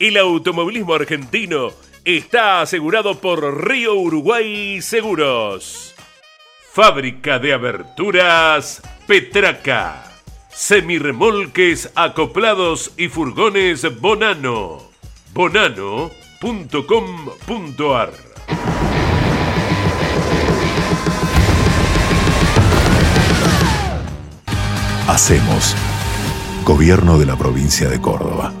el automovilismo argentino está asegurado por Río Uruguay Seguros. Fábrica de aberturas Petraca. Semirremolques acoplados y furgones Bonano. Bonano.com.ar Hacemos Gobierno de la provincia de Córdoba.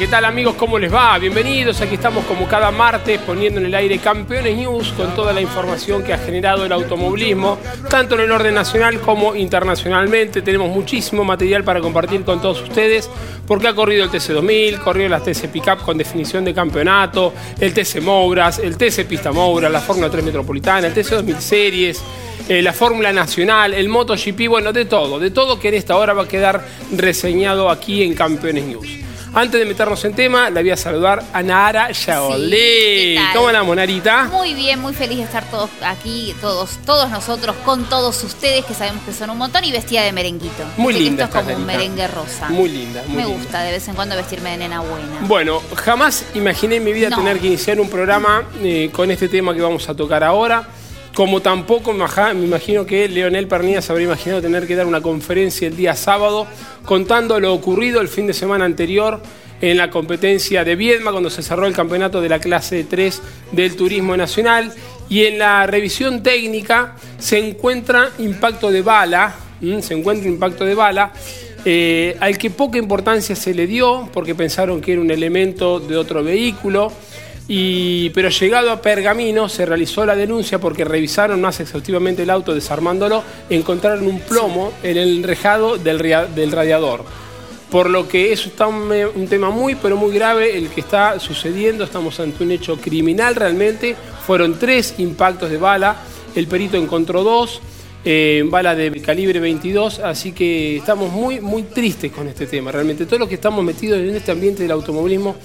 ¿Qué tal amigos? ¿Cómo les va? Bienvenidos, aquí estamos como cada martes poniendo en el aire Campeones News con toda la información que ha generado el automovilismo, tanto en el orden nacional como internacionalmente. Tenemos muchísimo material para compartir con todos ustedes porque ha corrido el TC2000, corrió las TC Pickup con definición de campeonato, el TC Mouras, el TC Pista Moura, la Fórmula 3 Metropolitana, el TC2000 Series. Eh, la Fórmula Nacional, el MotoGP, bueno, de todo, de todo que en esta hora va a quedar reseñado aquí en Campeones News. Antes de meternos en tema, la voy a saludar a Nara Yaolé. ¿Cómo andamos, Narita? Muy bien, muy feliz de estar todos aquí, todos, todos nosotros, con todos ustedes, que sabemos que son un montón, y vestida de merenguito. Muy linda. Esto es como un merengue rosa. Muy linda. Me gusta de vez en cuando vestirme de nena buena. Bueno, jamás imaginé en mi vida tener que iniciar un programa eh, con este tema que vamos a tocar ahora. Como tampoco me imagino que Leonel Pernilla se habría imaginado tener que dar una conferencia el día sábado contando lo ocurrido el fin de semana anterior en la competencia de Viedma cuando se cerró el campeonato de la clase 3 del Turismo Nacional y en la revisión técnica se encuentra impacto de bala, se encuentra impacto de bala eh, al que poca importancia se le dio porque pensaron que era un elemento de otro vehículo. Y, pero llegado a Pergamino se realizó la denuncia porque revisaron más exhaustivamente el auto desarmándolo, encontraron un plomo en el enrejado del, del radiador. Por lo que eso está un, tema muy, pero muy grave el que está sucediendo. Estamos ante un hecho criminal realmente. Fueron tres impactos de bala. El perito encontró dos. Eh, bala de calibre 22, así que estamos muy, muy tristes con este tema. Realmente, todos los que estamos metidos en este ambiente del automovilismo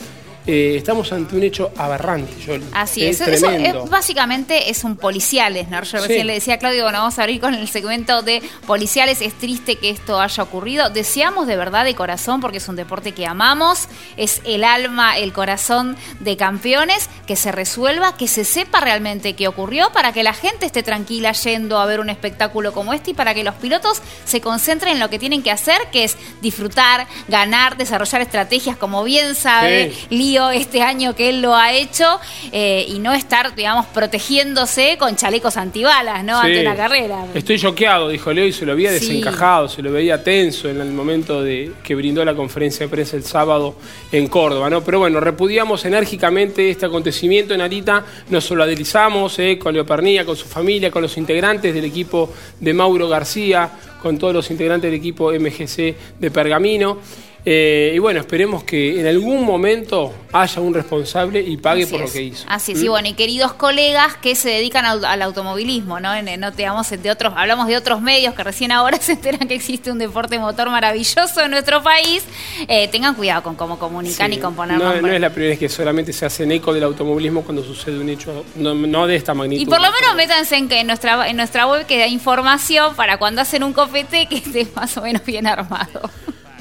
eh, estamos ante un hecho aberrante, Así es, eso, básicamente es un policiales, ¿no? Yo recién le decía a Claudio, bueno, vamos a abrir con el segmento de policiales, es triste que esto haya ocurrido, deseamos de verdad de corazón, porque es un deporte que amamos, es el alma, el corazón de campeones, que se resuelva, que se sepa realmente qué ocurrió, para que la gente esté tranquila yendo a ver un espectáculo como este y para que los pilotos se concentren en lo que tienen que hacer, que es disfrutar, ganar, desarrollar estrategias, como bien sabe, sí este año que él lo ha hecho eh, y no estar, digamos, protegiéndose con chalecos antibalas, ¿no? Ante una carrera. Estoy choqueado, dijo Leo, y se lo había desencajado, se lo veía tenso en el momento de que brindó la conferencia de prensa el sábado en Córdoba, ¿no? Pero bueno, repudiamos enérgicamente este acontecimiento en Arita, nos solidarizamos eh, con Leo Pernilla, con su familia, con los integrantes del equipo de Mauro García, con todos los integrantes del equipo MGC de Pergamino. Eh, y bueno, esperemos que en algún momento haya un responsable y pague por lo que hizo. Así es, y ¿Mm? bueno, y queridos colegas que se dedican al, automovilismo, ¿no? no te de otros, hablamos de otros medios que recién ahora se enteran que existe un deporte motor maravilloso en nuestro país. Eh, tengan cuidado con cómo comunican y con poner no, no es la primera vez que solamente se hacen eco del automovilismo cuando sucede un hecho no, de esta magnitud. Y por lo menos métanse en que en nuestra, en nuestra web que da información para cuando hacen un copete que esté más o menos bien armado.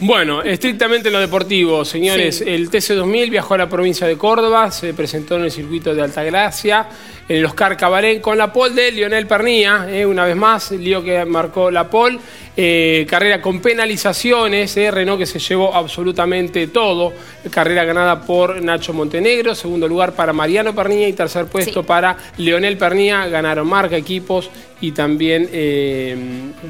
Bueno, estrictamente en lo deportivo, señores, el TC2000 viajó a la provincia de Córdoba, se presentó en el circuito de Altagracia, en el Oscar Cabaret con la pole de Lionel Pernía, eh, una vez más, lío que marcó la pole, eh, carrera con penalizaciones, eh, Renault que se llevó absolutamente todo, carrera ganada por Nacho Montenegro, segundo lugar para Mariano Pernía y tercer puesto para Leonel Pernía, ganaron marca, equipos y también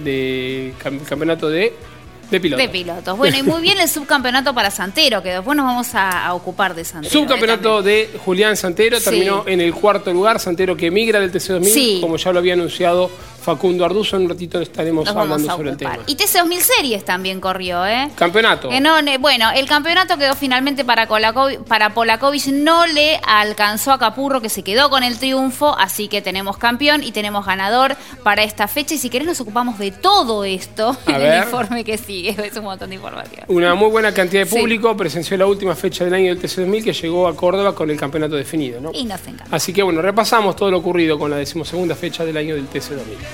de campeonato de de pilotos. Bueno, y muy bien el subcampeonato para Santero, que después nos vamos a, ocupar de Santero. Subcampeonato de Julián Santero, terminó en el cuarto lugar. Santero que emigra del TC2000, como ya lo había anunciado Facundo Arduzo. En un ratito estaremos hablando sobre el tema. Y TC2000 Series también corrió, ¿eh? Campeonato. bueno, el campeonato quedó finalmente para, para Polakovic. No le alcanzó a Capurro, que se quedó con el triunfo. Así que tenemos campeón y tenemos ganador para esta fecha. Y si querés, nos ocupamos de todo esto en el informe que sigue. Es un montón de información. Una muy buena cantidad de público presenció la última fecha del año del TC2000 que llegó a Córdoba con el campeonato definido, ¿no? Y nos encanta. Así que bueno, repasamos todo lo ocurrido con la decimosegunda fecha del año del TC2000.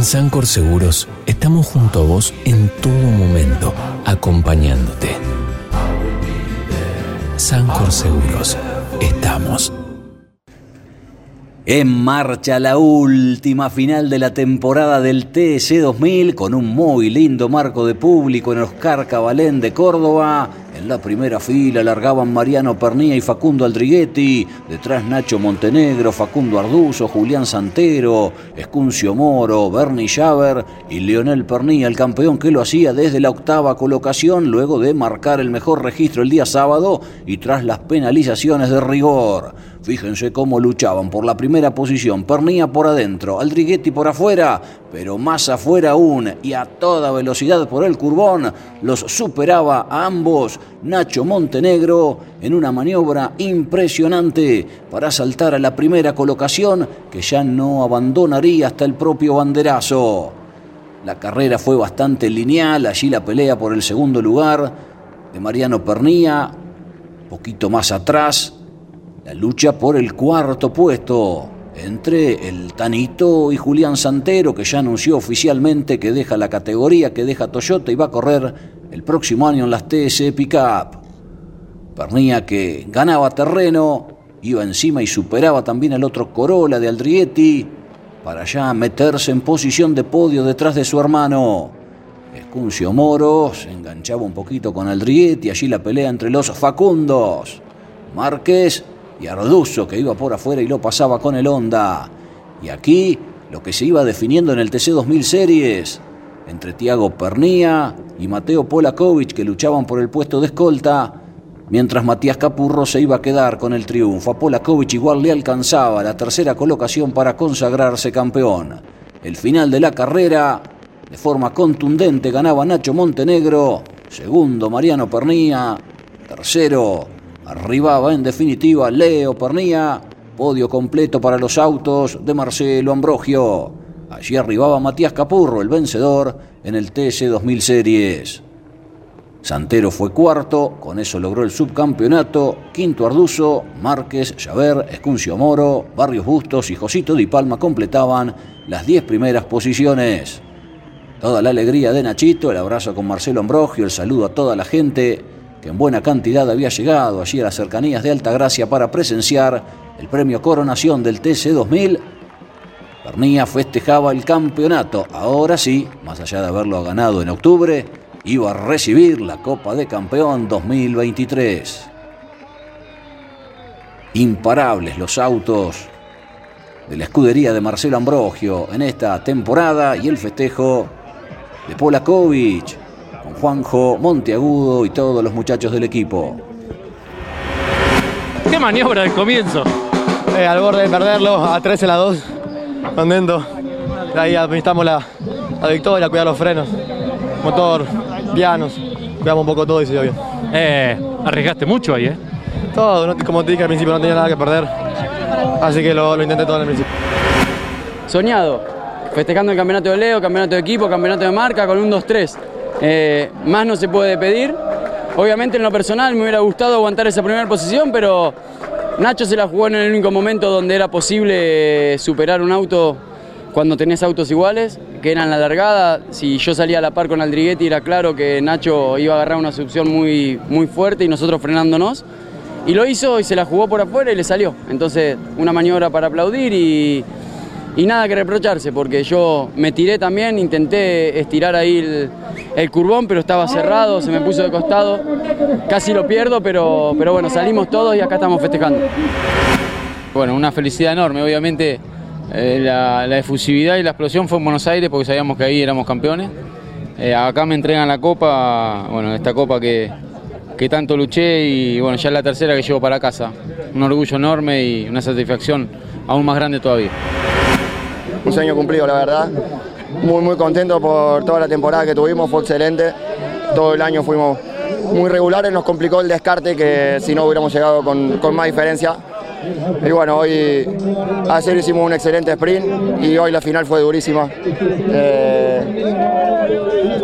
En Sancor Seguros estamos junto a vos en todo momento, acompañándote. Sancor Seguros, estamos. En marcha la última final de la temporada del TC 2000 con un muy lindo marco de público en Oscar Cabalén de Córdoba en la primera fila largaban Mariano Pernía y Facundo Aldriguetti, detrás Nacho Montenegro, Facundo Arduzo, Julián Santero, Escuncio Moro, Bernie Schaber y Leonel Pernía, el campeón que lo hacía desde la octava colocación luego de marcar el mejor registro el día sábado y tras las penalizaciones de rigor. Fíjense cómo luchaban por la primera posición, Pernía por adentro, Aldriguetti por afuera, pero más afuera aún y a toda velocidad por el curbón, los superaba a ambos Nacho Montenegro en una maniobra impresionante para saltar a la primera colocación que ya no abandonaría hasta el propio banderazo. La carrera fue bastante lineal, allí la pelea por el segundo lugar de Mariano Pernía, poquito más atrás la lucha por el cuarto puesto entre el Tanito y Julián Santero, que ya anunció oficialmente que deja la categoría, que deja Toyota y va a correr el próximo año en las TS Pickup. Pernía que ganaba terreno, iba encima y superaba también al otro Corolla de Aldrietti para ya meterse en posición de podio detrás de su hermano. Escuncio Moro se enganchaba un poquito con Aldrietti, allí la pelea entre los Facundos. Márquez y Arduzo que iba por afuera y lo pasaba con el Honda. Y aquí lo que se iba definiendo en el TC 2000 Series entre Tiago Pernía y Mateo Polakovic que luchaban por el puesto de escolta, mientras Matías Capurro se iba a quedar con el triunfo. A Polakovic igual le alcanzaba la tercera colocación para consagrarse campeón. El final de la carrera, de forma contundente, ganaba Nacho Montenegro, segundo Mariano Pernía, tercero Arribaba en definitiva Leo Pernía podio completo para los autos de Marcelo Ambrogio. Allí arribaba Matías Capurro, el vencedor en el TC 2000 Series. Santero fue cuarto, con eso logró el subcampeonato. Quinto Arduzo, Márquez, Llaver, Escuncio Moro, Barrios Bustos y Josito Di Palma completaban las diez primeras posiciones. Toda la alegría de Nachito, el abrazo con Marcelo Ambrogio, el saludo a toda la gente que en buena cantidad había llegado allí a las cercanías de Altagracia para presenciar el premio Coronación del TC 2000. Pernía festejaba el campeonato, ahora sí, más allá de haberlo ganado en octubre, iba a recibir la Copa de Campeón 2023. Imparables los autos de la escudería de Marcelo Ambrogio en esta temporada y el festejo de Polakovic con Juanjo Monteagudo y todos los muchachos del equipo. ¡Qué maniobra del comienzo! Eh, al borde de perderlo, a 13 la 2, contento. Ahí administramos la, la victoria, cuidar los frenos, motor, pianos, cuidamos un poco todo y se dio bien. Eh, arriesgaste mucho ahí, ¿eh? Todo, como te dije al principio, no tenía nada que perder, así que lo, intenté todo en el principio. Soñado, festejando el campeonato de Leo, campeonato de equipo, campeonato de marca con un 2-3. Eh, más no se puede pedir. Obviamente en lo personal me hubiera gustado aguantar esa primera posición, pero Nacho se la jugó en el único momento donde era posible superar un auto cuando tenés autos iguales, que eran la largada. Si yo salía a la par con Aldriguetti era claro que Nacho iba a agarrar una succión muy, muy fuerte y nosotros frenándonos. Y lo hizo y se la jugó por afuera y le salió. Entonces, una maniobra para aplaudir y, y nada que reprocharse, porque yo me tiré también, intenté estirar ahí el, el, curbón, pero estaba cerrado, se me puso de costado. Casi lo pierdo, pero, pero bueno, salimos todos y acá estamos festejando. Bueno, una felicidad enorme, obviamente eh, la, efusividad y la explosión fue en Buenos Aires porque sabíamos que ahí éramos campeones. Eh, acá me entregan la copa, bueno, esta copa que, que tanto luché y bueno, ya es la tercera que llevo para casa. Un orgullo enorme y una satisfacción aún más grande todavía. Un sueño cumplido, la verdad. Muy, muy contento por toda la temporada que tuvimos, fue excelente. Todo el año fuimos muy regulares, nos complicó el descarte que si no hubiéramos llegado con, con más diferencia y bueno, hoy ayer hicimos un excelente sprint y hoy la final fue durísima. Eh,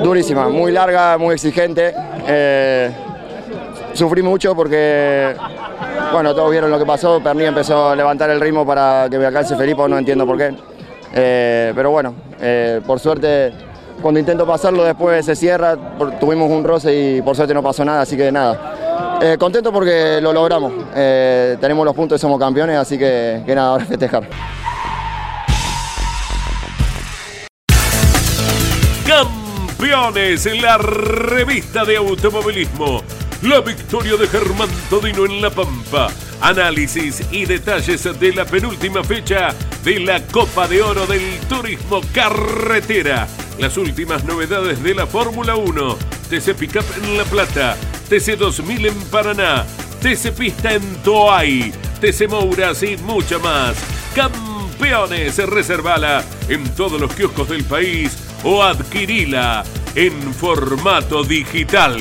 durísima, muy larga, muy exigente. Eh, sufrí mucho porque, bueno, todos vieron lo que pasó. Perni empezó a levantar el ritmo para que me alcance Felipe, no entiendo por qué. Eh, pero bueno, por suerte cuando intento pasarlo después se cierra, tuvimos un roce y por suerte no pasó nada, así que nada. Eh, contento porque lo logramos. Eh, tenemos los puntos y somos campeones, así que, que nada, ahora festejar. Campeones en la revista de automovilismo. La victoria de Germán Todino en La Pampa. Análisis y detalles de la penúltima fecha de la Copa de Oro del Turismo Carretera. Las últimas novedades de la Fórmula 1. TC Pickup en La Plata TC2000 en Paraná, TC Pista en Toay, TC Mouras y mucho más. Campeones, reservala en todos los kioscos del país o adquirila en formato digital.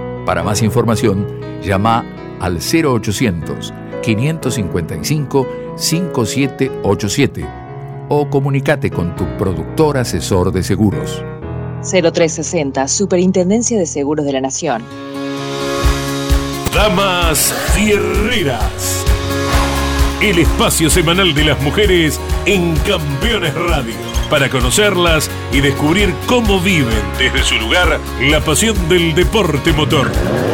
Para más información, llama al 0800 555 5787 o comunícate con tu productor asesor de seguros. 0360, Superintendencia de Seguros de la Nación. Damas Fierreras. El espacio semanal de las mujeres en Campeones Radio. Para conocerlas y descubrir cómo viven desde su lugar la pasión del deporte motor.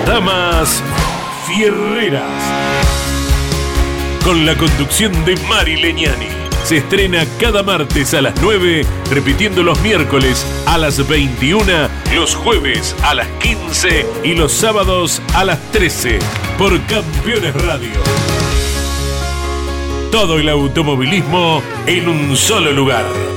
Damas Fierreras. Con la conducción de Mari Leñani se estrena cada martes a las 9, repitiendo los miércoles a las 21, los jueves a las 15 y los sábados a las 13 por Campeones Radio. Todo el automovilismo en un solo lugar.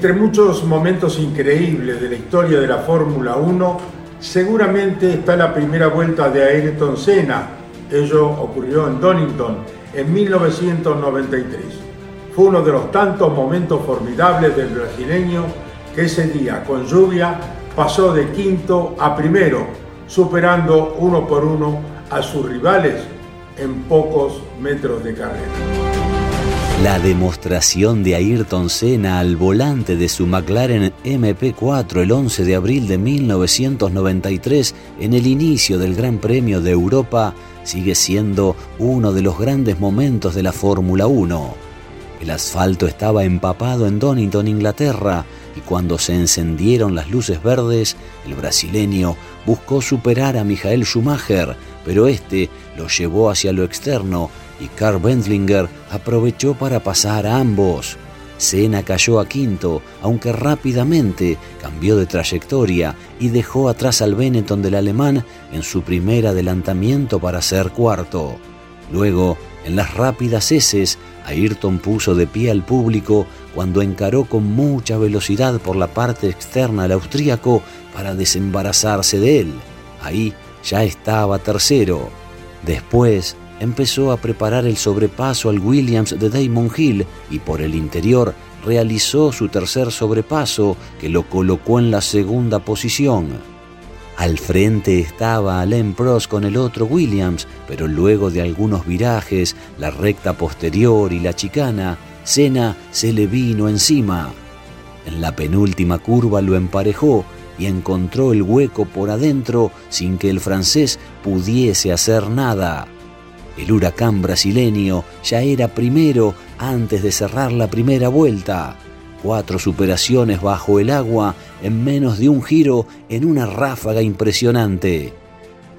Entre muchos momentos increíbles de la historia de la Fórmula 1, seguramente está la primera vuelta de Ayrton Senna. Ello ocurrió en Donington en 1993. Fue uno de los tantos momentos formidables del brasileño que ese día, con lluvia, pasó de quinto a primero, superando uno por uno a sus rivales en pocos metros de carrera. La demostración de Ayrton Senna al volante de su McLaren MP4 el 11 de abril de 1993 en el inicio del Gran Premio de Europa sigue siendo uno de los grandes momentos de la Fórmula 1. El asfalto estaba empapado en Donington, Inglaterra, y cuando se encendieron las luces verdes, el brasileño buscó superar a Michael Schumacher, pero este lo llevó hacia lo externo y Karl Bendlinger aprovechó para pasar a ambos. Senna cayó a quinto, aunque rápidamente cambió de trayectoria y dejó atrás al Benetton del alemán en su primer adelantamiento para ser cuarto. Luego, en las rápidas heces, Ayrton puso de pie al público cuando encaró con mucha velocidad por la parte externa al austríaco para desembarazarse de él. Ahí ya estaba tercero. Después, empezó a preparar el sobrepaso al Williams de Damon Hill y por el interior realizó su tercer sobrepaso que lo colocó en la segunda posición. Al frente estaba Alain Prost con el otro Williams, pero luego de algunos virajes, la recta posterior y la chicana, Senna se le vino encima. En la penúltima curva lo emparejó y encontró el hueco por adentro sin que el francés pudiese hacer nada. El huracán brasileño ya era primero antes de cerrar la primera vuelta. Cuatro superaciones bajo el agua en menos de un giro en una ráfaga impresionante.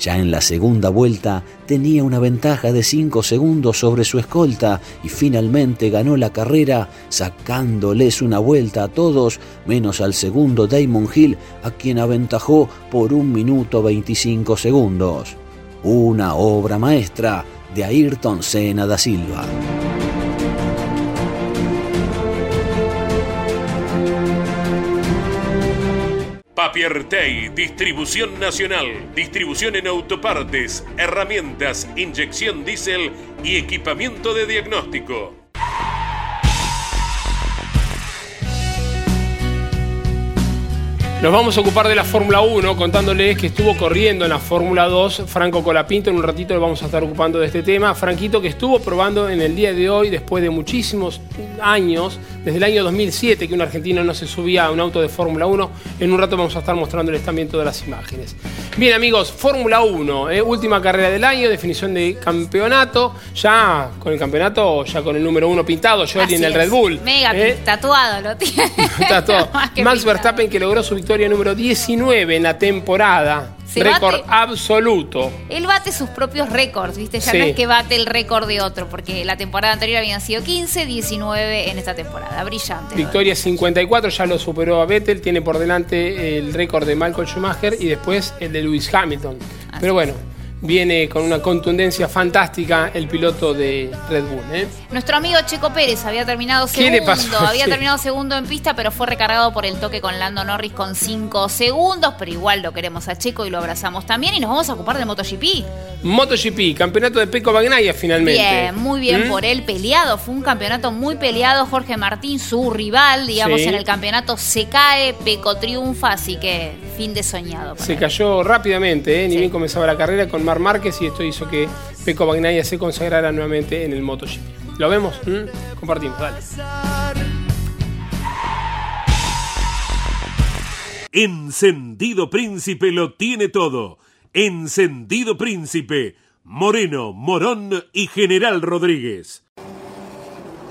Ya en la segunda vuelta tenía una ventaja de cinco segundos sobre su escolta y finalmente ganó la carrera sacándoles una vuelta a todos menos al segundo Damon Hill a quien aventajó por un minuto 25 segundos. Una obra maestra de Ayrton Senna da Silva. Papiertei, distribución nacional, distribución en autopartes, herramientas, inyección diésel y equipamiento de diagnóstico. Nos vamos a ocupar de la Fórmula 1 contándoles que estuvo corriendo en la Fórmula 2 Franco Colapinto. En un ratito le vamos a estar ocupando de este tema. Franquito que estuvo probando en el día de hoy, después de muchísimos años, desde el año 2007 que un argentino no se subía a un auto de Fórmula 1. En un rato vamos a estar mostrándoles también todas las imágenes. Bien amigos, Fórmula 1, eh, última carrera del año, definición de campeonato. Ya con el campeonato, ya con el número uno pintado, yo en el Red Bull. Mega eh. tatuado lo tiene. Tatuado. Max Verstappen que logró su victoria número 19 en la temporada. Récord absoluto. Él bate sus propios récords, ¿viste? Ya no es que bate el récord de otro, porque la temporada anterior habían sido 15, 19 en esta temporada. Brillante. Victoria 54, ya lo superó a Vettel, tiene por delante el récord de Michael Schumacher y después el de Lewis Hamilton. Pero bueno, viene con una contundencia fantástica el piloto de Red Bull. ¿eh? Nuestro amigo Checo Pérez había terminado segundo, había terminado segundo en pista, pero fue recargado por el toque con Lando Norris con 5 segundos, pero igual lo queremos a Checo y lo abrazamos también y nos vamos a ocupar de MotoGP. MotoGP, campeonato de Peco Bagnaia finalmente. Bien, muy bien ¿Mm? por él, peleado, fue un campeonato muy peleado, Jorge Martín, su rival, digamos, en el campeonato se cae, Peco triunfa, así que fin de soñado. Se cayó rápidamente, ¿eh? ni bien comenzaba la carrera con Mar Márquez y esto hizo que Peco Bagnaia se consagrara nuevamente en el MotoGP. ¿Lo vemos? ¿Mm? Compartimos, dale. Encendido Príncipe lo tiene todo. Encendido Príncipe, Moreno, Morón y General Rodríguez.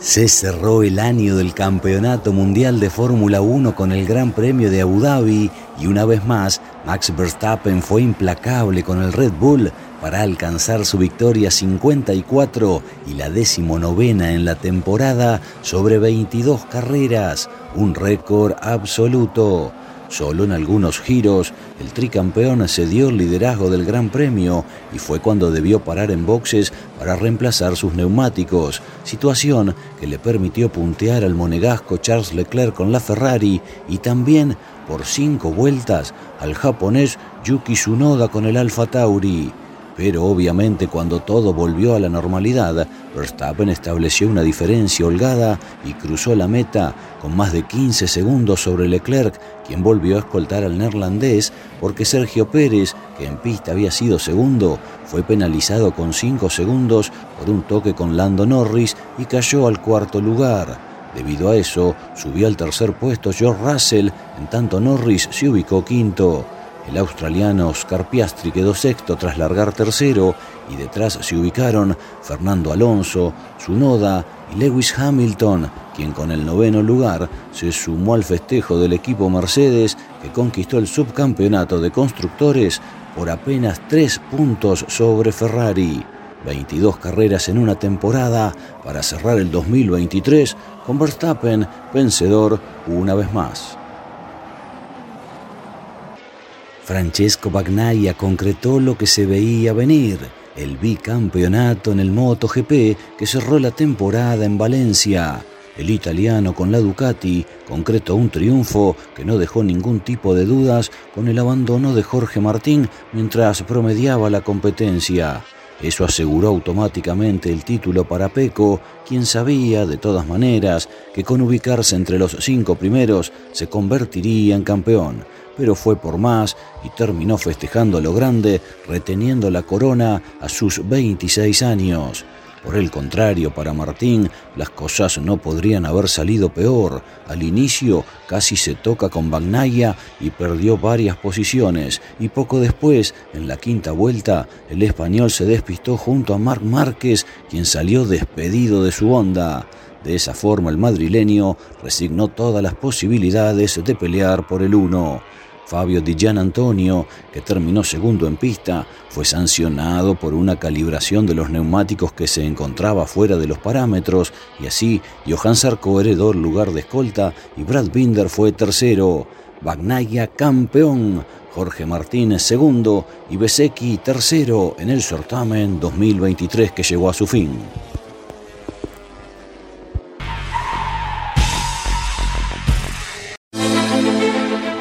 Se cerró el año del Campeonato Mundial de Fórmula 1 con el Gran Premio de Abu Dhabi y una vez más Max Verstappen fue implacable con el Red Bull para alcanzar su victoria 54 y la decimonovena en la temporada sobre 22 carreras, un récord absoluto. Solo en algunos giros, el tricampeón cedió el liderazgo del Gran Premio y fue cuando debió parar en boxes para reemplazar sus neumáticos, situación que le permitió puntear al monegasco Charles Leclerc con la Ferrari y también por cinco vueltas al japonés Yuki Tsunoda con el Alfa Tauri. Pero obviamente cuando todo volvió a la normalidad, Verstappen estableció una diferencia holgada y cruzó la meta con más de 15 segundos sobre Leclerc, quien volvió a escoltar al neerlandés porque Sergio Pérez, que en pista había sido segundo, fue penalizado con 5 segundos por un toque con Lando Norris y cayó al cuarto lugar. Debido a eso, subió al tercer puesto George Russell, en tanto Norris se ubicó quinto. El australiano Oscar Piastri quedó sexto tras largar tercero y detrás se ubicaron Fernando Alonso, Zunoda y Lewis Hamilton, quien con el noveno lugar se sumó al festejo del equipo Mercedes que conquistó el subcampeonato de constructores por apenas tres puntos sobre Ferrari. 22 carreras en una temporada para cerrar el 2023 con Verstappen vencedor una vez más. Francesco Bagnaia concretó lo que se veía venir, el bicampeonato en el MotoGP que cerró la temporada en Valencia. El italiano con la Ducati concretó un triunfo que no dejó ningún tipo de dudas con el abandono de Jorge Martín mientras promediaba la competencia. Eso aseguró automáticamente el título para Peco, quien sabía, de todas maneras, que con ubicarse entre los cinco primeros se convertiría en campeón pero fue por más y terminó festejando lo grande, reteniendo la corona a sus 26 años. Por el contrario, para Martín, las cosas no podrían haber salido peor. Al inicio casi se toca con Bagnaya y perdió varias posiciones, y poco después, en la quinta vuelta, el español se despistó junto a Marc Márquez, quien salió despedido de su onda. De esa forma el madrileño resignó todas las posibilidades de pelear por el uno. Fabio Di Gian Antonio, que terminó segundo en pista, fue sancionado por una calibración de los neumáticos que se encontraba fuera de los parámetros y así Johan Sarko heredó el lugar de escolta y Brad Binder fue tercero. Bagnaia campeón, Jorge Martínez segundo y Besecchi tercero en el certamen 2023 que llegó a su fin.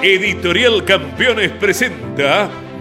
Editorial Campeones presenta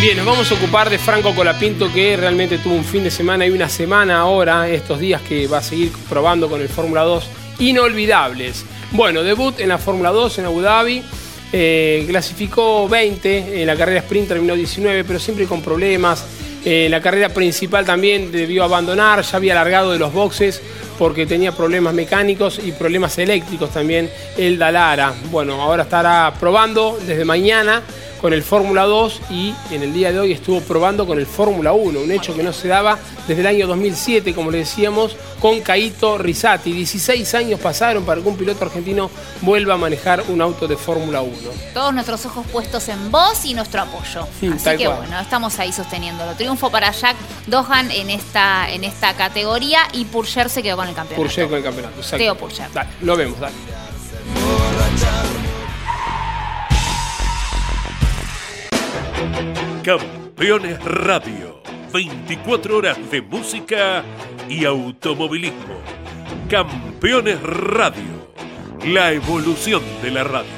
Bien, nos vamos a ocupar de Franco Colapinto, que realmente tuvo un fin de semana y una semana ahora, estos días que va a seguir probando con el Fórmula 2, inolvidables. Bueno, debut en la Fórmula 2 en Abu Dhabi, eh, clasificó 20, en la carrera sprint terminó 19, pero siempre con problemas. Eh, la carrera principal también debió abandonar, ya había alargado de los boxes porque tenía problemas mecánicos y problemas eléctricos también el Dalara. Bueno, ahora estará probando desde mañana con el Fórmula 2 y en el día de hoy estuvo probando con el Fórmula 1, un hecho que no se daba desde el año 2007, como le decíamos, con Caito Risati. 16 años pasaron para que un piloto argentino vuelva a manejar un auto de Fórmula 1. Todos nuestros ojos puestos en vos y nuestro apoyo. Así que bueno, estamos ahí sosteniéndolo. Triunfo para Jack Dohan en esta, en esta categoría y Purcher se quedó con el campeonato. Purcher con el campeonato, exacto. Teo Purcher. Dale, lo vemos, dale. Campeones Radio. 24 horas de música y automovilismo. Campeones Radio. La evolución de la radio.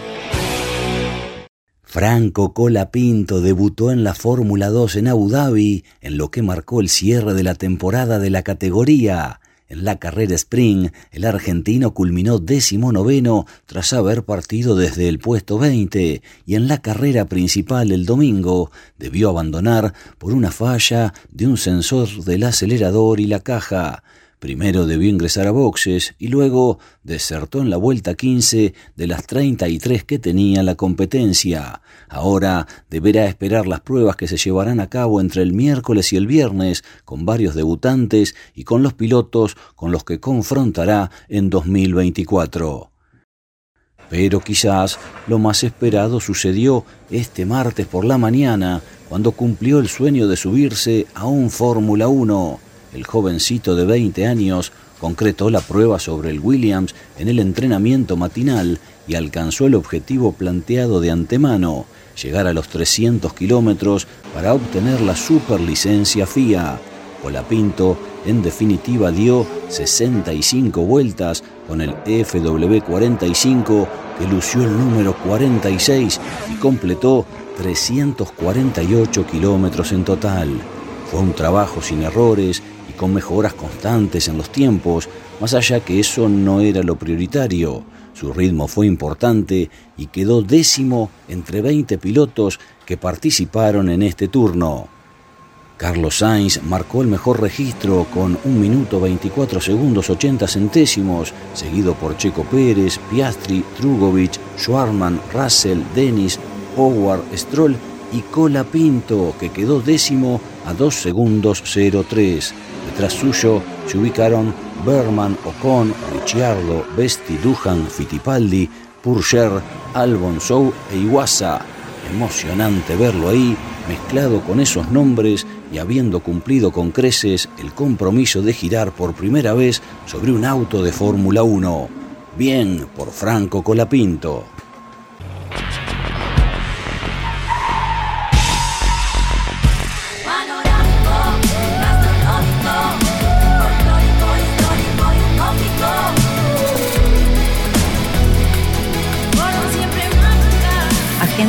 Franco Colapinto debutó en la Fórmula 2 en Abu Dhabi, en lo que marcó el cierre de la temporada de la categoría. En la carrera Spring, el argentino culminó décimo noveno tras haber partido desde el puesto 20 y en la carrera principal el domingo debió abandonar por una falla de un sensor del acelerador y la caja. Primero debió ingresar a boxes y luego desertó en la vuelta 15 de las 33 que tenía la competencia. Ahora deberá esperar las pruebas que se llevarán a cabo entre el miércoles y el viernes con varios debutantes y con los pilotos con los que confrontará en 2024. Pero quizás lo más esperado sucedió este martes por la mañana, cuando cumplió el sueño de subirse a un Fórmula 1 el jovencito de 20 años concretó la prueba sobre el Williams en el entrenamiento matinal y alcanzó el objetivo planteado de antemano, llegar a los 300 kilómetros para obtener la superlicencia FIA. Colapinto, en definitiva, dio 65 vueltas con el FW45 que lució el número 46 y completó 348 kilómetros en total. Fue un trabajo sin errores con mejoras constantes en los tiempos, más allá que eso no era lo prioritario. Su ritmo fue importante y quedó décimo entre 20 pilotos que participaron en este turno. Carlos Sainz marcó el mejor registro con 1 minuto 24 segundos 80 centésimos, seguido por Checo Pérez, Piastri, Trugovic, Schwarman, Russell, Dennis, Howard, Stroll y Cola Pinto, que quedó décimo a 2 segundos 03. Detrás suyo se ubicaron Berman, Ocon, Ricciardo, Besti, Duhan, Fittipaldi, Purcher, Albonso e Iwasa. Emocionante verlo ahí, mezclado con esos nombres y habiendo cumplido con creces el compromiso de girar por primera vez sobre un auto de Fórmula 1. Bien por Franco Colapinto.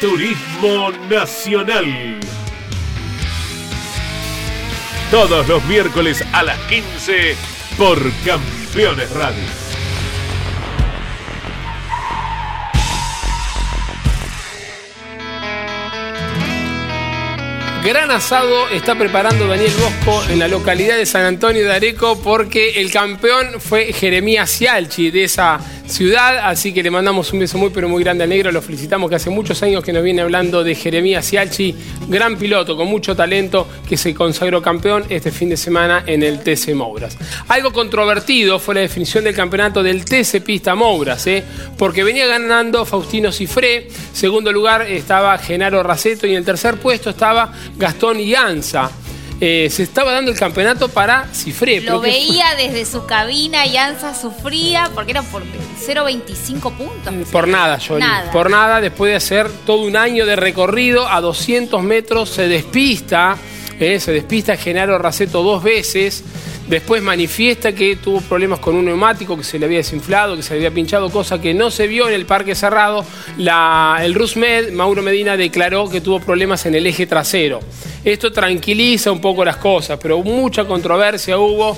Turismo Nacional. Todos los miércoles a las 15 por Campeones Radio. Gran asado está preparando Daniel Bosco en la localidad de San Antonio de Areco porque el campeón fue Jeremías Cialchi de esa ciudad, así que le mandamos un beso muy pero muy grande al negro, lo felicitamos que hace muchos años que nos viene hablando de Jeremías Cialchi, gran piloto con mucho talento que se consagró campeón este fin de semana en el TC Mouras. Algo controvertido fue la definición del campeonato del TC Pista Mouras, ¿eh? porque venía ganando Faustino Cifré, segundo lugar estaba Genaro Raceto y en el tercer puesto estaba Gastón Ianza. Eh, se estaba dando el campeonato para Cifré. Lo veía desde su cabina y Ansa sufría porque era por 0.25 puntos. Por nada, Johnny. Por nada, después de hacer todo un año de recorrido, a 200 metros se despista, eh, se despista Genaro Raceto dos veces Después manifiesta que tuvo problemas con un neumático que se le había desinflado, que se le había pinchado, cosa que no se vio en el parque cerrado. el RusMed, Mauro Medina, declaró que tuvo problemas en el eje trasero. Esto tranquiliza un poco las cosas, pero mucha controversia hubo.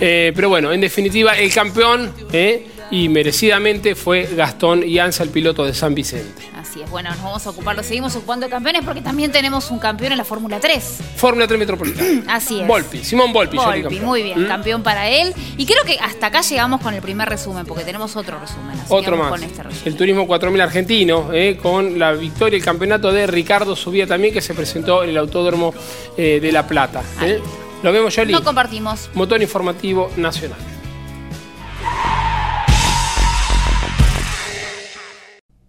Eh, pero bueno, en definitiva, el campeón eh, y merecidamente fue Gastón Ianza, el piloto de San Vicente. Así es, bueno, nos vamos a ocupar, lo seguimos ocupando de campeones porque también tenemos un campeón en la Fórmula 3. Fórmula 3 Metropolitana. Así es. Volpi, Simón Volpi. Volpi, muy bien, ¿Mm? campeón para él. Y creo que hasta acá llegamos con el primer resumen, porque tenemos otro resumen. otro más. Este el Turismo 4000 argentino, eh, con la victoria y el campeonato de Ricardo Subía también, que se presentó en el Autódromo eh, de La Plata. Eh. Lo vemos, Yoli. Lo compartimos. Motor informativo nacional.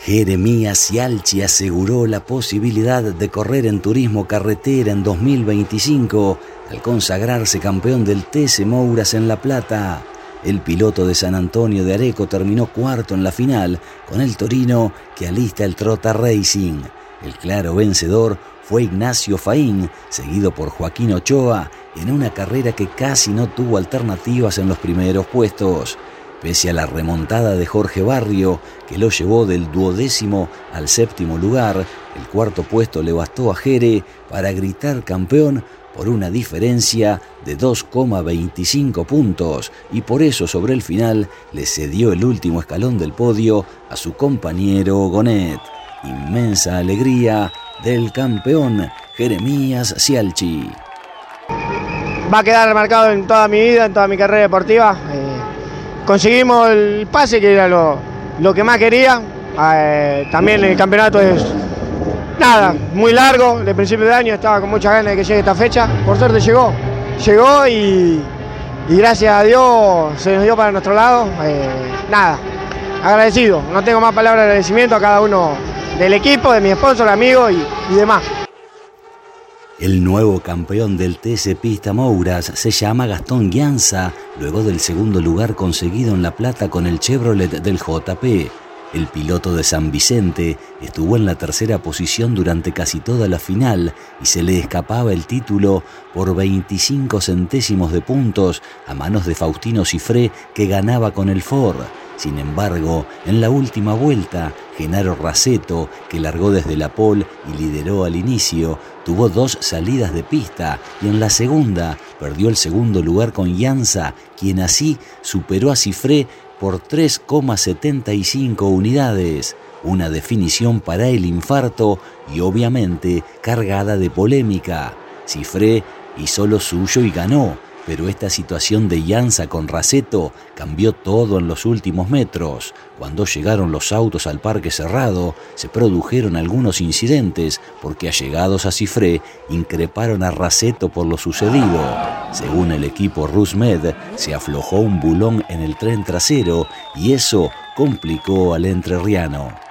Jeremías Cialchi aseguró la posibilidad de correr en turismo carretera en 2025 al consagrarse campeón del TC Mouras en La Plata. El piloto de San Antonio de Areco terminó cuarto en la final con el Torino que alista el Trota Racing. El claro vencedor fue Ignacio Faín, seguido por Joaquín Ochoa, en una carrera que casi no tuvo alternativas en los primeros puestos pese a la remontada de Jorge Barrio, que lo llevó del duodécimo al séptimo lugar, el cuarto puesto le bastó a Jere para gritar campeón por una diferencia de 2,25 puntos y por eso sobre el final le cedió el último escalón del podio a su compañero Gonet. Inmensa alegría del campeón Jeremías Cialchi. Va a quedar marcado en toda mi vida, en toda mi carrera deportiva. Eh, conseguimos el pase, que era lo, que más quería. Eh, también el campeonato es nada, muy largo. De principio de año estaba con muchas ganas de que llegue esta fecha. Por suerte llegó. Llegó y, gracias a Dios se nos dio para nuestro lado. Eh, nada, agradecido. No tengo más palabras de agradecimiento a cada uno del equipo, de mi esposo, el amigo y demás. El nuevo campeón del TC Pista Mouras se llama Gastón Guianza, luego del segundo lugar conseguido en La Plata con el Chevrolet del JP. El piloto de San Vicente estuvo en la tercera posición durante casi toda la final y se le escapaba el título por 25 centésimos de puntos a manos de Faustino Cifré que ganaba con el Ford. Sin embargo, en la última vuelta, Genaro Raceto, que largó desde la pole y lideró al inicio, tuvo dos salidas de pista y en la segunda perdió el segundo lugar con Yanza, quien así superó a Cifré por 3,75 unidades. Una definición para el infarto y obviamente cargada de polémica. Cifré hizo lo suyo y ganó, pero esta situación de llanza con Raceto cambió todo en los últimos metros. Cuando llegaron los autos al parque cerrado, se produjeron algunos incidentes porque allegados a Cifré increparon a Raceto por lo sucedido. Según el equipo Rusmed, se aflojó un bulón en el tren trasero y eso complicó al entrerriano.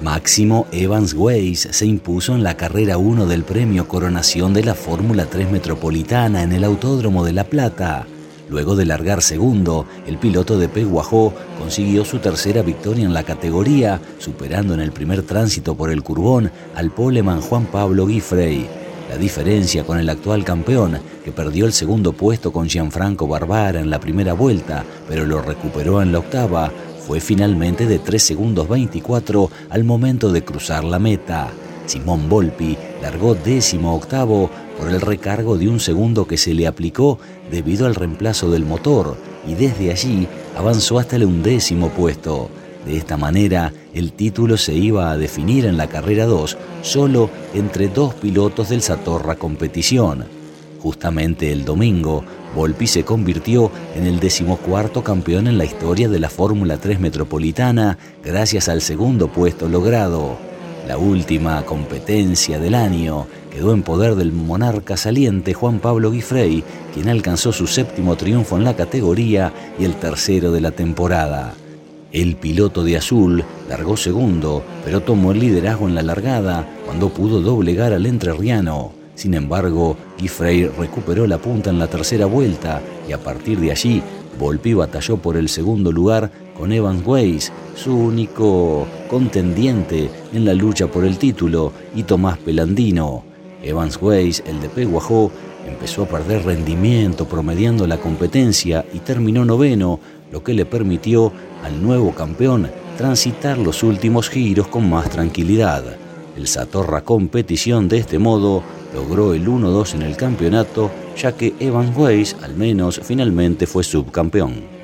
Máximo Evans Weiss se impuso en la carrera 1 del premio Coronación de la Fórmula 3 Metropolitana en el Autódromo de La Plata. Luego de largar segundo, el piloto de Peguajó consiguió su tercera victoria en la categoría, superando en el primer tránsito por el Curbón al poleman Juan Pablo Guifrey. La diferencia con el actual campeón, que perdió el segundo puesto con Gianfranco Barbara en la primera vuelta, pero lo recuperó en la octava, fue finalmente de 3 segundos 24 al momento de cruzar la meta. Simón Volpi largó décimo octavo por el recargo de un segundo que se le aplicó debido al reemplazo del motor y desde allí avanzó hasta el undécimo puesto. De esta manera, el título se iba a definir en la carrera 2 solo entre dos pilotos del Satorra Competición. Justamente el domingo, Volpi se convirtió en el decimocuarto campeón en la historia de la Fórmula 3 Metropolitana gracias al segundo puesto logrado. La última competencia del año, que quedó en poder del monarca saliente Juan Pablo Guifrey, quien alcanzó su séptimo triunfo en la categoría y el tercero de la temporada. El piloto de azul largó segundo, pero tomó el liderazgo en la largada cuando pudo doblegar al entrerriano. Sin embargo, Giffrey recuperó la punta en la tercera vuelta y a partir de allí Volpi batalló por el segundo lugar con Evans Weiss, su único contendiente en la lucha por el título, y Tomás Pelandino. Evans Weiss, el de Peguajó, empezó a perder rendimiento promediando la competencia y terminó noveno, lo que le permitió al nuevo campeón transitar los últimos giros con más tranquilidad. El Satorra competición de este modo logró el 1-2 en el campeonato, ya que Evan Weiss al menos finalmente fue subcampeón.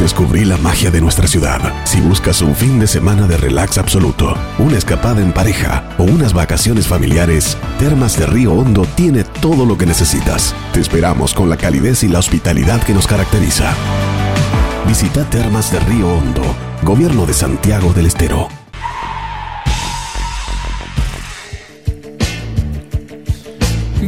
Descubrí la magia de nuestra ciudad. Si buscas un fin de semana de relax absoluto, una escapada en pareja o unas vacaciones familiares, Termas de Río Hondo tiene todo lo que necesitas. Te esperamos con la calidez y la hospitalidad que nos caracteriza. Visita Termas de Río Hondo, Gobierno de Santiago del Estero.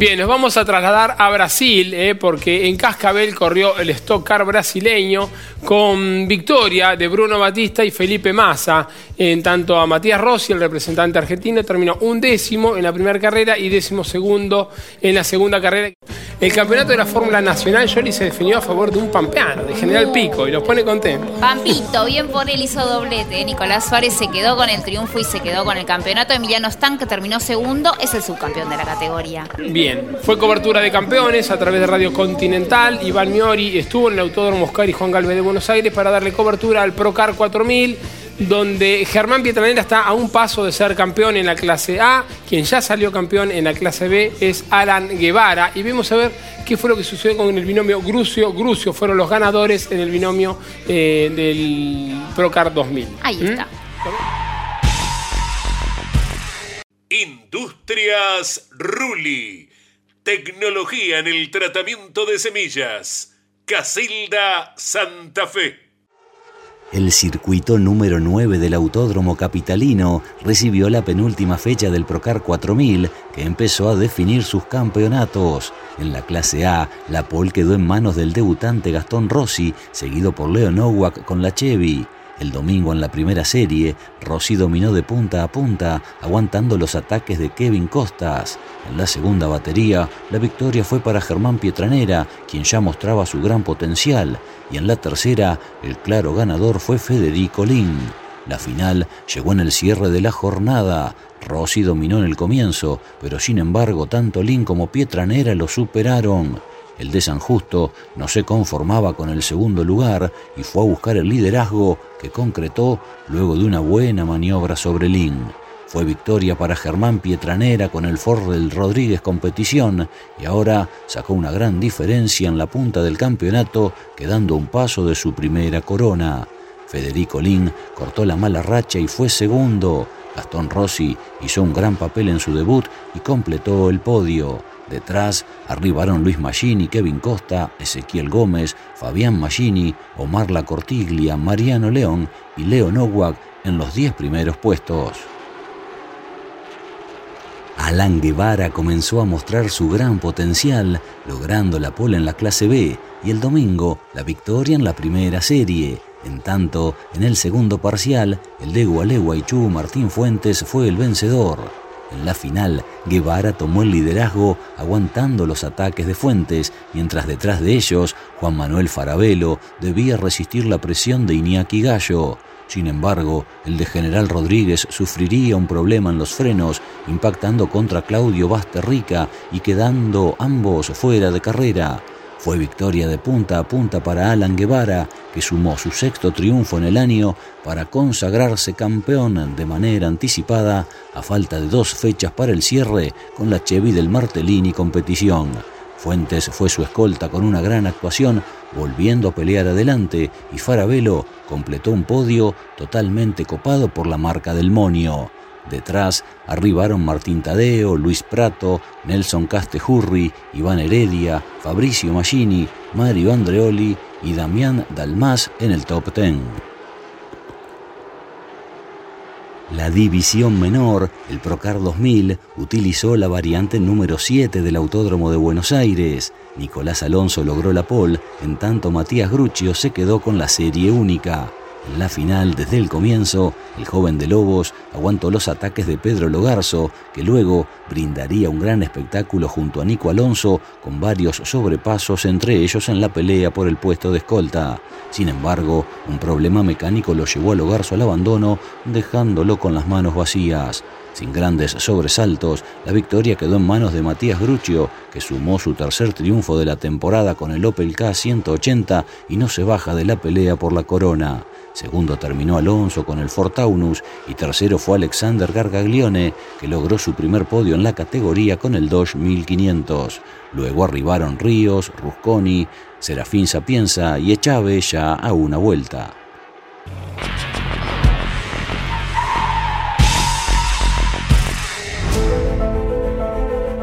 Bien, nos vamos a trasladar a Brasil, eh, porque en Cascabel corrió el Stock Car brasileño con victoria de Bruno Batista y Felipe Massa. En tanto a Matías Rossi, el representante argentino, terminó un décimo en la primera carrera y décimo segundo en la segunda carrera. El campeonato de la Fórmula Nacional, Johnny se definió a favor de un pampeano, de General Pico, y los pone contentos. Pampito, bien por él hizo doblete. Nicolás Suárez se quedó con el triunfo y se quedó con el campeonato. Emiliano Stan, que terminó segundo, es el subcampeón de la categoría. Bien, fue cobertura de campeones a través de Radio Continental. Iván Miori estuvo en el Autódromo Oscar y Juan Galvez de Buenos Aires para darle cobertura al Procar 4000 donde Germán Pietranera está a un paso de ser campeón en la clase A. Quien ya salió campeón en la clase B es Alan Guevara. Y vamos a ver qué fue lo que sucedió con el binomio Grucio. Grucio fueron los ganadores en el binomio eh, del Procar 2000. Ahí ¿Mm? está. Industrias Ruli. Tecnología en el tratamiento de semillas. Casilda Santa Fe. El circuito número 9 del Autódromo Capitalino recibió la penúltima fecha del Procar 4000 que empezó a definir sus campeonatos. En la clase A, la pole quedó en manos del debutante Gastón Rossi, seguido por Leo Nowak con la Chevy. El domingo en la primera serie, Rossi dominó de punta a punta, aguantando los ataques de Kevin Costas. En la segunda batería, la victoria fue para Germán Pietranera, quien ya mostraba su gran potencial. Y en la tercera, el claro ganador fue Federico Lin. La final llegó en el cierre de la jornada. Rossi dominó en el comienzo, pero sin embargo tanto Lin como Pietranera lo superaron. El de San Justo no se conformaba con el segundo lugar y fue a buscar el liderazgo que concretó luego de una buena maniobra sobre Lin. Fue victoria para Germán Pietranera con el Ford del Rodríguez Competición y ahora sacó una gran diferencia en la punta del campeonato, quedando un paso de su primera corona. Federico Lin cortó la mala racha y fue segundo. Gastón Rossi hizo un gran papel en su debut y completó el podio. Detrás arribaron Luis Magini, Kevin Costa, Ezequiel Gómez, Fabián Magini, Omar La Cortiglia, Mariano León y Leo Nowak en los 10 primeros puestos. Alan Guevara comenzó a mostrar su gran potencial, logrando la pole en la clase B y el domingo la victoria en la primera serie. En tanto, en el segundo parcial, el de Gualeguaychú Martín Fuentes fue el vencedor. En la final, Guevara tomó el liderazgo aguantando los ataques de Fuentes, mientras detrás de ellos Juan Manuel Farabelo debía resistir la presión de Iñaki Gallo. Sin embargo, el de General Rodríguez sufriría un problema en los frenos, impactando contra Claudio Basterrica y quedando ambos fuera de carrera. Fue victoria de punta a punta para Alan Guevara, que sumó su sexto triunfo en el año para consagrarse campeón de manera anticipada a falta de dos fechas para el cierre con la Chevy del Martellini competición. Fuentes fue su escolta con una gran actuación, volviendo a pelear adelante, y Farabelo completó un podio totalmente copado por la marca del Monio. Detrás arribaron Martín Tadeo, Luis Prato, Nelson Castejurri, Iván Heredia, Fabricio Magini, Mario Andreoli y Damián Dalmas en el top 10. la división menor, el Procar 2000, utilizó la variante número 7 del Autódromo de Buenos Aires. Nicolás Alonso logró la pole, en tanto Matías Gruccio se quedó con la serie única. En la final, desde el comienzo, el joven de Lobos aguantó los ataques de Pedro Logarzo, que luego brindaría un gran espectáculo junto a Nico Alonso, con varios sobrepasos entre ellos en la pelea por el puesto de escolta. Sin embargo, un problema mecánico lo llevó a Logarzo al abandono, dejándolo con las manos vacías. Sin grandes sobresaltos, la victoria quedó en manos de Matías Gruccio, que sumó su tercer triunfo de la temporada con el Opel K180 y no se baja de la pelea por la corona. Segundo terminó Alonso con el Fortaunus y tercero fue Alexander Gargaglione, que logró su primer podio en la categoría con el Dodge 1500. Luego arribaron Ríos, Rusconi, Serafín Sapienza y Echave ya a una vuelta.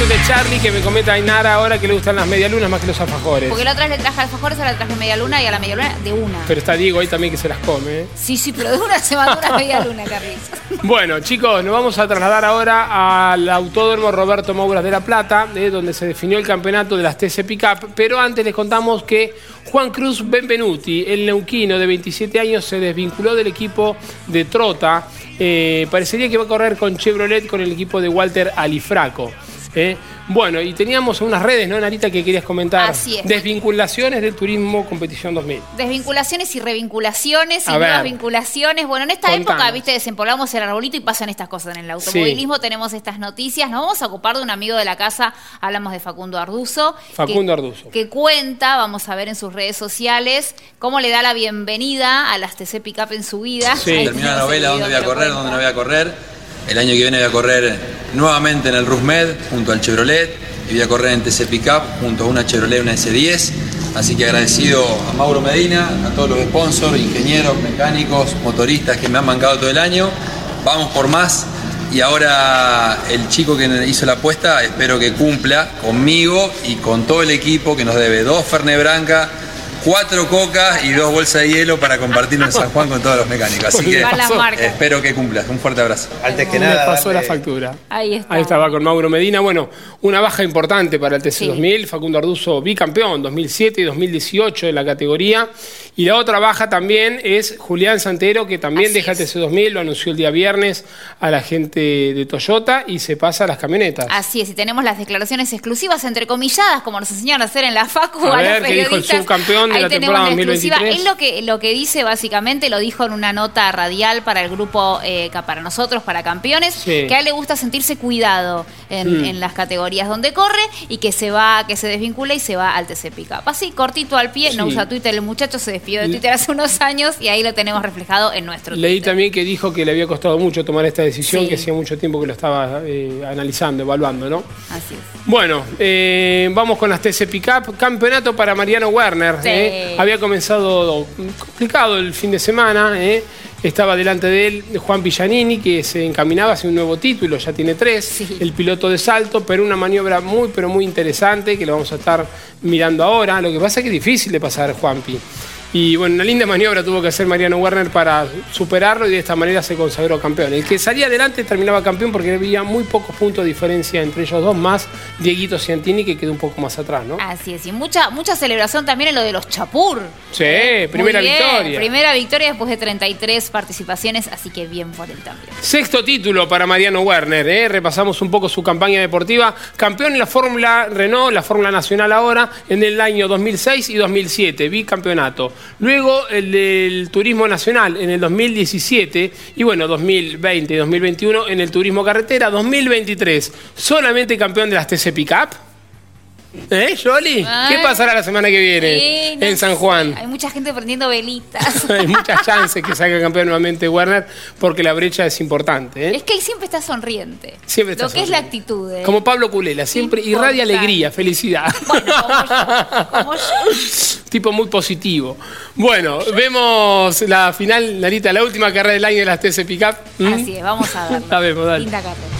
Dirección de Charlie que me comenta Ainara ahora que le gustan las medialunas más que los alfajores. Porque la otra vez le traje alfajores, ahora le traje medialuna y a la medialuna de una. Pero está Diego ahí también que se las come. ¿eh? Sí, sí, pero de una se mandó una medialuna, Carlos. Bueno, chicos, nos vamos a trasladar ahora al Autódromo Roberto Mouras de La Plata, eh, donde se definió el campeonato de las TC Pickup. Pero antes les contamos que Juan Cruz Benvenuti, el neuquino de 27 años, se desvinculó del equipo de Trota. Eh, parecería que va a correr con Chevrolet con el equipo de Walter Alifraco. ¿Eh? Bueno, y teníamos unas redes, ¿no, Narita, que querías comentar? Así es. Desvinculaciones del turismo competición 2000. Desvinculaciones y revinculaciones y nuevas vinculaciones. Bueno, en esta época, viste, desempolvamos el arbolito y pasan estas cosas en el automovilismo. Tenemos estas noticias. Nos vamos a ocupar de un amigo de la casa. Hablamos de Facundo Arduzo. Facundo Arduzo. Que cuenta, vamos a ver en sus redes sociales, cómo le da la bienvenida a las TC Pickup en su vida. Sí. Termina la novela, dónde voy a correr, dónde no voy a correr el año que viene voy a correr nuevamente en el Rusmed junto al Chevrolet y voy a correr en TC Pickup junto a una Chevrolet, una S10. Así que agradecido a Mauro Medina, a todos los sponsors, ingenieros, mecánicos, motoristas que me han mancado todo el año. Vamos por más. Y ahora el chico que hizo la apuesta espero que cumpla conmigo y con todo el equipo que nos debe dos Ferne Branca, cuatro cocas y dos bolsas de hielo para compartirlo en San Juan con todos los mecánicos. Así que espero que cumplas. Un fuerte abrazo. Antes que nada. Me pasó la factura. Ahí está. Ahí estaba con Mauro Medina. Bueno, una baja importante para el TC2000. Facundo Arduzo, bicampeón 2007 y 2018 de la categoría. Y la otra baja también es Julián Santero, que también deja el TC2000. Lo anunció el día viernes a la gente de Toyota y se pasa a las camionetas. Así es. Y tenemos las declaraciones exclusivas, entrecomilladas, como nos enseñaron a hacer en la Facu. A, ver, ¿qué dijo el subcampeón de la temporada 2023. Él lo que, lo que dice básicamente, lo dijo en una nota radial para el grupo, eh, para nosotros, para campeones, que a él le gusta sentirse cuidado en, mm. en, las categorías donde corre y que se va, que se desvincula y se va al TC Pickup. Así, cortito al pie, no usa Twitter, el muchacho se despidió de Twitter hace unos años y ahí lo tenemos reflejado en nuestro Leí también que dijo que le había costado mucho tomar esta decisión, que hacía mucho tiempo que lo estaba eh, analizando, evaluando, ¿no? Así es. Bueno, eh, vamos con las TC Pickup. Campeonato para Mariano Werner. Había comenzado complicado el fin de semana. ¿eh? Estaba delante de él Juan Villanini, que se encaminaba hacia un nuevo título, ya tiene tres, el piloto de salto, pero una maniobra muy, pero muy interesante que lo vamos a estar mirando ahora. Lo que pasa es que es difícil de pasar, Juanpi. Y bueno, una linda maniobra tuvo que hacer Mariano Werner para superarlo y de esta manera se consagró campeón. El que salía adelante terminaba campeón porque había muy pocos puntos de diferencia entre ellos dos, más Dieguito Ciantini que quedó un poco más atrás, ¿no? Así es, y mucha, mucha celebración también en lo de los Chapur. Sí, primera victoria. Primera victoria después de 33 participaciones, así que bien por él también. Sexto título para Mariano Werner, ¿eh? repasamos un poco su campaña deportiva. Campeón en la Fórmula Renault, la Fórmula Nacional ahora, en el año 2006 y 2007, bicampeonato. Luego el del Turismo Nacional en el 2017 y bueno, 2020 y 2021 en el Turismo Carretera, 2023 solamente campeón de las TC Pickup. ¿Eh, Jolly? ¿Qué pasará la semana que viene en San Juan? Hay mucha gente prendiendo velitas. Hay muchas chances que salga campeón nuevamente Werner porque la brecha es importante. ¿eh? Es que él siempre está sonriente. Siempre está Lo que es la actitud. ¿eh? Como Pablo Culela, siempre irradia alegría, felicidad. Bueno, como yo, Tipo muy positivo. Bueno, vemos la final, Narita, la última carrera del año de las TC Pickup. ¿Mm? Así es, vamos a verlo. La vemos, dale. Linda carrera.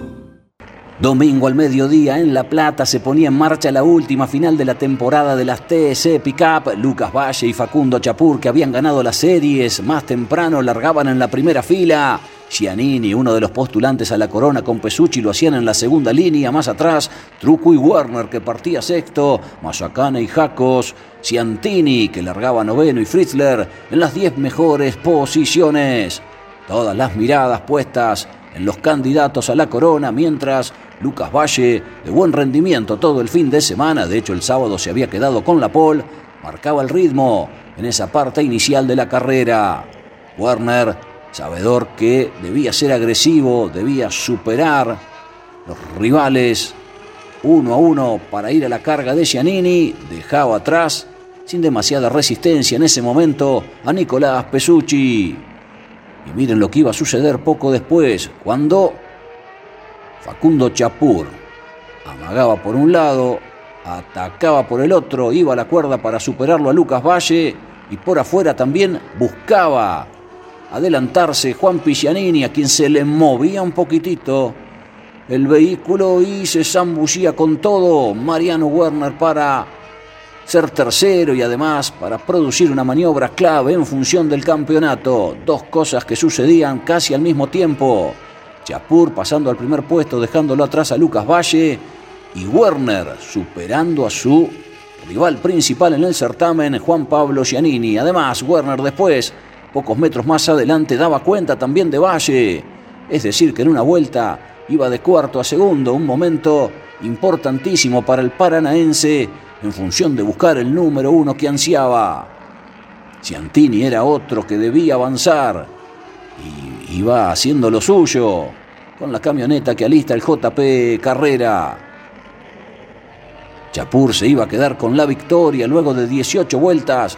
Domingo al mediodía en La Plata se ponía en marcha la última final de la temporada de las TS Pickup. Lucas Valle y Facundo Chapur, que habían ganado las series, más temprano largaban en la primera fila. Giannini, uno de los postulantes a la corona con Pesucci, lo hacían en la segunda línea, más atrás, Truco y Werner, que partía sexto, Mazacane y Jacos, Ciantini, que largaba noveno, y Fritzler en las diez mejores posiciones. Todas las miradas puestas en los candidatos a la corona, mientras Lucas Valle, de buen rendimiento todo el fin de semana, de hecho el sábado se había quedado con la pole, marcaba el ritmo en esa parte inicial de la carrera. Werner sabedor que debía ser agresivo, debía superar los rivales uno a uno para ir a la carga de Giannini, dejaba atrás, sin demasiada resistencia en ese momento, a Nicolás Pesucci. Y miren lo que iba a suceder poco después, cuando Facundo Chapur amagaba por un lado, atacaba por el otro, iba a la cuerda para superarlo a Lucas Valle y por afuera también buscaba adelantarse Juan Piccianini, a quien se le movía un poquitito el vehículo y se zambullía con todo Mariano Werner para ser tercero y además para producir una maniobra clave en función del campeonato. Dos cosas que sucedían casi al mismo tiempo. Chapur pasando al primer puesto dejándolo atrás a Lucas Valle y Werner superando a su rival principal en el certamen, Juan Pablo Giannini. Además, Werner después Pocos metros más adelante daba cuenta también de Valle. Es decir, que en una vuelta iba de cuarto a segundo, un momento importantísimo para el paranaense en función de buscar el número uno que ansiaba. Ciantini era otro que debía avanzar y iba haciendo lo suyo con la camioneta que alista el JP Carrera. Chapur se iba a quedar con la victoria luego de 18 vueltas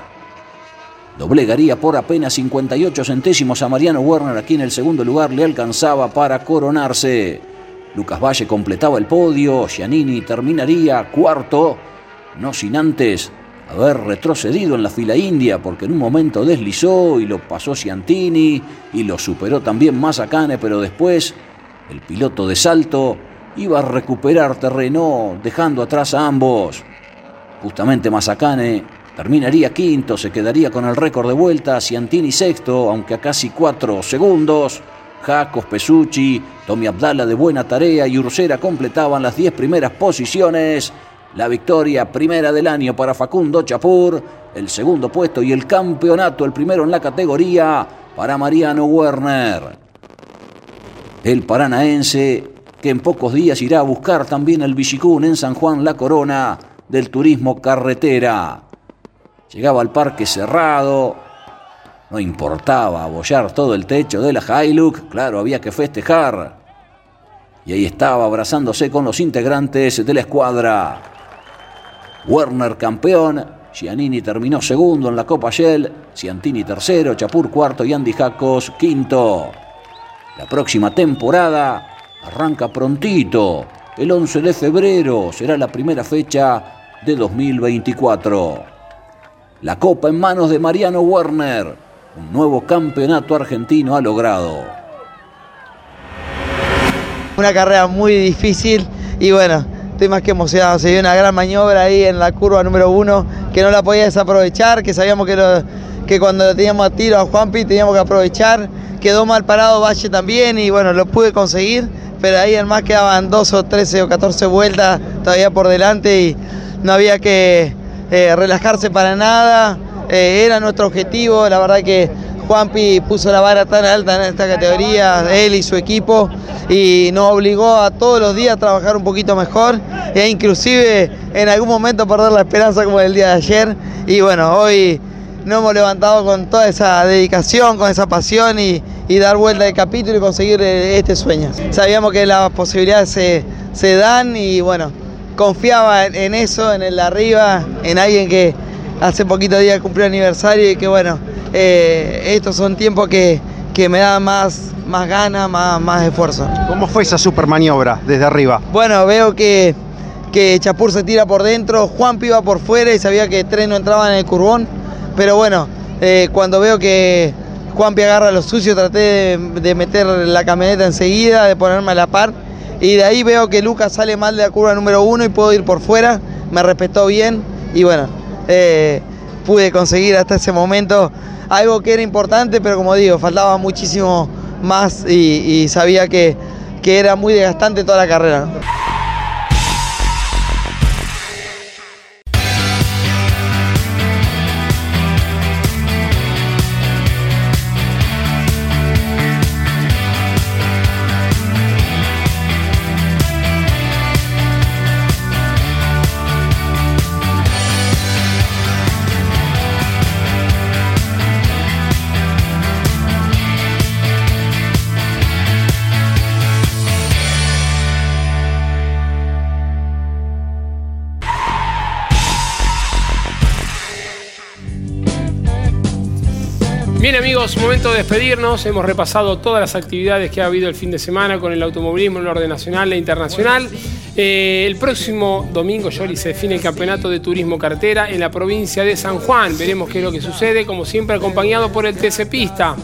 Doblegaría por apenas 58 centésimos a Mariano Werner, aquí en el segundo lugar le alcanzaba para coronarse. Lucas Valle completaba el podio, Giannini terminaría cuarto, no sin antes haber retrocedido en la fila india, porque en un momento deslizó y lo pasó Ciantini y lo superó también Mazacane, pero después el piloto de salto iba a recuperar terreno, dejando atrás a ambos. Justamente Mazacane Terminaría quinto, se quedaría con el récord de vuelta, Ciantini sexto, aunque a casi cuatro segundos. Jacos, Pesucci, Tommy Abdala de buena tarea y Ursera completaban las diez primeras posiciones. La victoria primera del año para Facundo Chapur, el segundo puesto y el campeonato, el primero en la categoría, para Mariano Werner. El paranaense, que en pocos días irá a buscar también el Bichicún en San Juan La Corona, del turismo carretera. Llegaba al parque cerrado, no importaba abollar todo el techo de la Hilux, claro, había que festejar. Y ahí estaba abrazándose con los integrantes de la escuadra. Werner campeón, Giannini terminó segundo en la Copa Shell, Ciantini tercero, Chapur cuarto y Andy Jacos quinto. La próxima temporada arranca prontito, el 11 de febrero será la primera fecha de 2024. La Copa en manos de Mariano Werner, un nuevo campeonato argentino ha logrado. Una carrera muy difícil y bueno, estoy más que emocionado. Se dio una gran maniobra ahí en la curva número uno que no la podía desaprovechar, que sabíamos que, cuando lo teníamos a tiro a Juanpi teníamos que aprovechar. Quedó mal parado Valle también y bueno, lo pude conseguir, pero ahí además quedaban 2 o 13 o 14 vueltas todavía por delante y no había que eh, relajarse para nada. Eh, era nuestro objetivo, la verdad que Juanpi puso la vara tan alta en esta categoría, él y su equipo, y nos obligó a todos los días a trabajar un poquito mejor, e inclusive en algún momento perder la esperanza como el día de ayer. Y bueno, hoy nos hemos levantado con toda esa dedicación, con esa pasión y, dar vuelta de capítulo y conseguir eh, este sueño. Sabíamos que las posibilidades se, se dan y bueno, confiaba en, eso, en el arriba, en alguien que hace poquito día cumplió aniversario y que bueno, eh, estos son tiempos que, me dan más, más ganas, más, más esfuerzo. ¿Cómo fue esa super maniobra desde arriba? Bueno, veo que, que Chapur se tira por dentro, Juan iba por fuera y sabía que Tren no entraba en el curbón, pero bueno, eh, cuando veo que Juanpi agarra lo sucio, traté de, de, meter la camioneta enseguida, de ponerme a la par y de ahí veo que Lucas sale mal de la curva número uno y puedo ir por fuera, me respetó bien y bueno, eh, pude conseguir hasta ese momento algo que era importante, pero como digo, faltaba muchísimo más y, sabía que, que era muy desgastante toda la carrera. Amigos, momento de despedirnos. Hemos repasado todas las actividades que ha habido el fin de semana con el automovilismo en el orden nacional e internacional. Eh, el próximo domingo, Yoli, se define el campeonato de turismo cartera en la provincia de San Juan. Veremos qué es lo que sucede, como siempre acompañado por el TC Pista,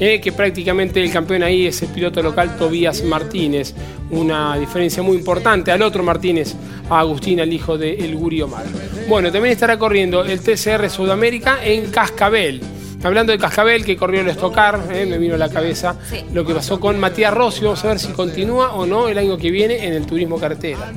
eh, que prácticamente el campeón ahí es el piloto local Tobías Martínez. Una diferencia muy importante al otro Martínez, a Agustín, el hijo de El Gurio Mar. Bueno, también estará corriendo el TCR Sudamérica en Cascabel. Hablando de Cascabel, que corrió el Estocar, eh, me vino a la cabeza lo que pasó con Matías Rossi. Vamos a ver si continúa o no el año que viene en el turismo cartera.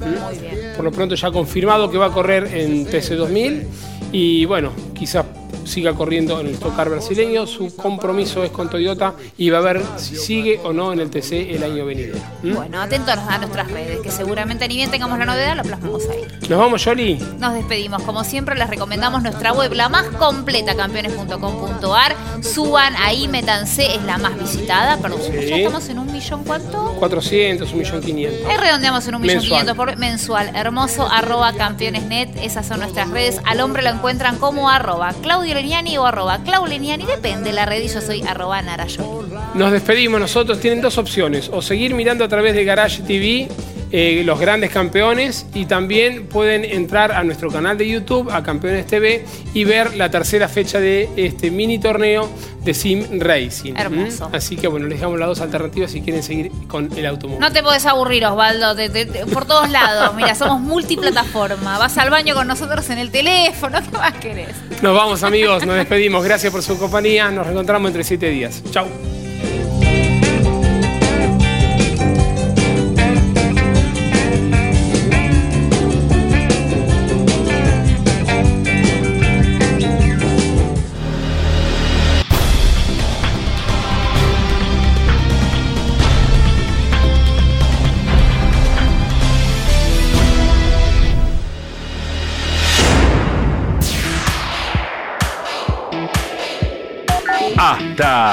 Por lo pronto ya confirmado que va a correr en TC2000 y bueno, quizás siga corriendo en el Tocar brasileño. Su compromiso es con Toyota y va a ver si sigue o no en el TC el año venidero. ¿Mm? Bueno, atentos a nuestras redes, que seguramente ni bien tengamos la novedad, lo plasmamos ahí. ¿Nos vamos, Yoli? Nos despedimos. Como siempre, les recomendamos nuestra web, la más completa, campeones.com.ar. Suban ahí, métanse, es la más visitada. Perdón, ya estamos en un millón, ¿cuánto? 400, un millón 500. Ahí redondeamos en un millón 500 por mensual. Hermoso, arroba campeonesnet. Esas son nuestras redes. Al hombre lo encuentran como arroba Claudio Leniani o arroba Clauleniani, depende la red yo soy arroba Nos despedimos nosotros, tienen dos opciones, o seguir mirando a través de Garage TV eh, los grandes campeones y también pueden entrar a nuestro canal de YouTube, a Campeones TV, y ver la tercera fecha de este mini torneo de Sim Racing. Hermoso. Así que bueno, les dejamos las dos alternativas si quieren seguir con el automóvil. No te podés aburrir, Osvaldo, por todos lados. Mira, somos multiplataforma. Vas al baño con nosotros en el teléfono, ¿qué más querés? Nos vamos amigos, nos despedimos. Gracias por su compañía. Nos reencontramos entre siete días. Chau.